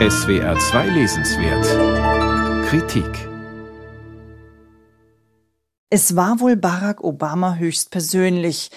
SWR 2 Lesenswert Kritik Es war wohl Barack Obama höchstpersönlich,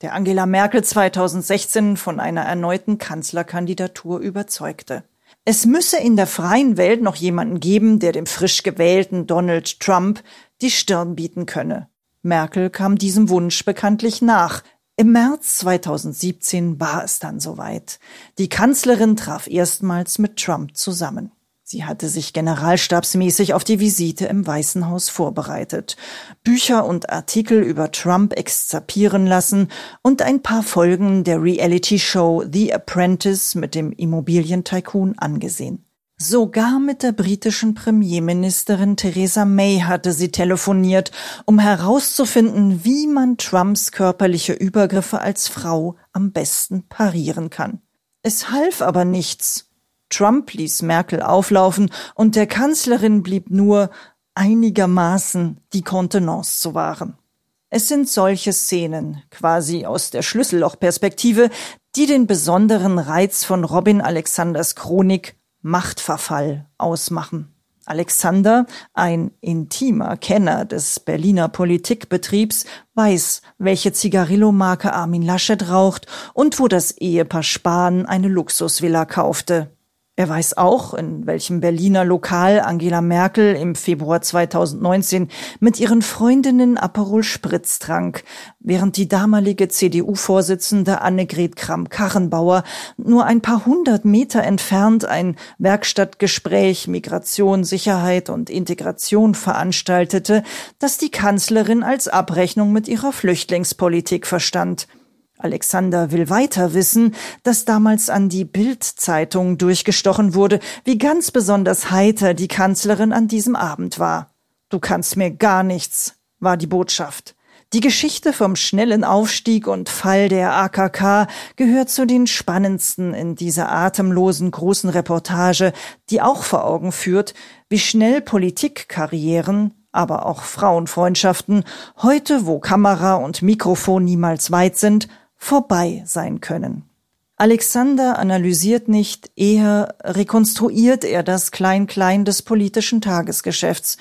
der Angela Merkel 2016 von einer erneuten Kanzlerkandidatur überzeugte. Es müsse in der freien Welt noch jemanden geben, der dem frisch gewählten Donald Trump die Stirn bieten könne. Merkel kam diesem Wunsch bekanntlich nach, im März 2017 war es dann soweit. Die Kanzlerin traf erstmals mit Trump zusammen. Sie hatte sich generalstabsmäßig auf die Visite im Weißen Haus vorbereitet, Bücher und Artikel über Trump exzerpieren lassen und ein paar Folgen der Reality-Show The Apprentice mit dem Immobilientycoon angesehen. Sogar mit der britischen Premierministerin Theresa May hatte sie telefoniert, um herauszufinden, wie man Trumps körperliche Übergriffe als Frau am besten parieren kann. Es half aber nichts. Trump ließ Merkel auflaufen und der Kanzlerin blieb nur einigermaßen die Kontenance zu wahren. Es sind solche Szenen, quasi aus der Schlüssellochperspektive, die den besonderen Reiz von Robin Alexanders Chronik Machtverfall ausmachen. Alexander, ein intimer Kenner des Berliner Politikbetriebs, weiß, welche Zigarillo-Marke Armin Laschet raucht und wo das Ehepaar Spahn eine Luxusvilla kaufte. Er weiß auch, in welchem Berliner Lokal Angela Merkel im Februar 2019 mit ihren Freundinnen Aperol Spritz trank, während die damalige CDU-Vorsitzende Annegret Kramp-Karrenbauer nur ein paar hundert Meter entfernt ein Werkstattgespräch Migration, Sicherheit und Integration veranstaltete, das die Kanzlerin als Abrechnung mit ihrer Flüchtlingspolitik verstand – Alexander will weiter wissen, dass damals an die Bild-Zeitung durchgestochen wurde, wie ganz besonders heiter die Kanzlerin an diesem Abend war. Du kannst mir gar nichts, war die Botschaft. Die Geschichte vom schnellen Aufstieg und Fall der AKK gehört zu den spannendsten in dieser atemlosen großen Reportage, die auch vor Augen führt, wie schnell Politikkarrieren, aber auch Frauenfreundschaften heute, wo Kamera und Mikrofon niemals weit sind, vorbei sein können. Alexander analysiert nicht, eher rekonstruiert er das Klein-Klein des politischen Tagesgeschäfts.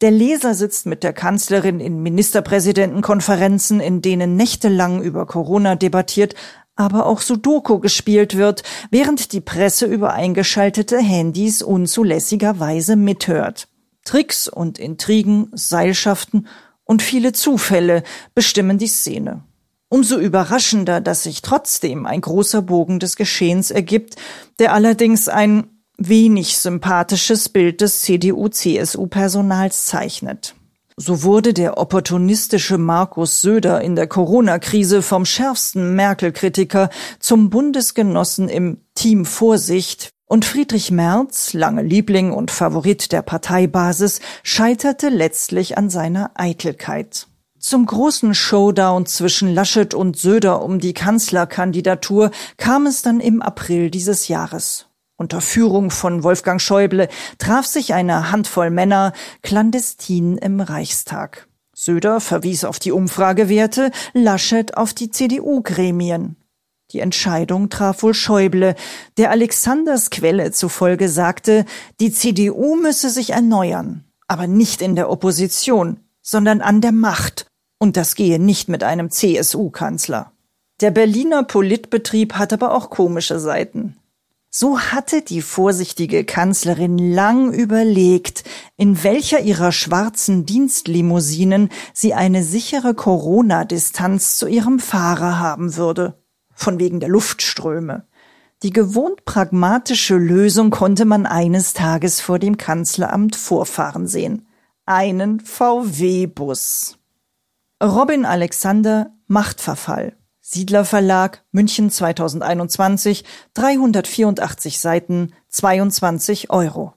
Der Leser sitzt mit der Kanzlerin in Ministerpräsidentenkonferenzen, in denen nächtelang über Corona debattiert, aber auch Sudoku gespielt wird, während die Presse über eingeschaltete Handys unzulässigerweise mithört. Tricks und Intrigen, Seilschaften und viele Zufälle bestimmen die Szene. Umso überraschender, dass sich trotzdem ein großer Bogen des Geschehens ergibt, der allerdings ein wenig sympathisches Bild des CDU-CSU-Personals zeichnet. So wurde der opportunistische Markus Söder in der Corona-Krise vom schärfsten Merkel-Kritiker zum Bundesgenossen im Team Vorsicht und Friedrich Merz, lange Liebling und Favorit der Parteibasis, scheiterte letztlich an seiner Eitelkeit. Zum großen Showdown zwischen Laschet und Söder um die Kanzlerkandidatur kam es dann im April dieses Jahres. Unter Führung von Wolfgang Schäuble traf sich eine Handvoll Männer clandestin im Reichstag. Söder verwies auf die Umfragewerte, Laschet auf die CDU-Gremien. Die Entscheidung traf wohl Schäuble, der Alexanders Quelle zufolge sagte, die CDU müsse sich erneuern, aber nicht in der Opposition, sondern an der Macht und das gehe nicht mit einem CSU-Kanzler. Der Berliner Politbetrieb hat aber auch komische Seiten. So hatte die vorsichtige Kanzlerin lang überlegt, in welcher ihrer schwarzen Dienstlimousinen sie eine sichere Corona-Distanz zu ihrem Fahrer haben würde. Von wegen der Luftströme. Die gewohnt pragmatische Lösung konnte man eines Tages vor dem Kanzleramt vorfahren sehen. Einen VW-Bus. Robin Alexander Machtverfall. Siedler Verlag, München 2021, 384 Seiten, 22 Euro.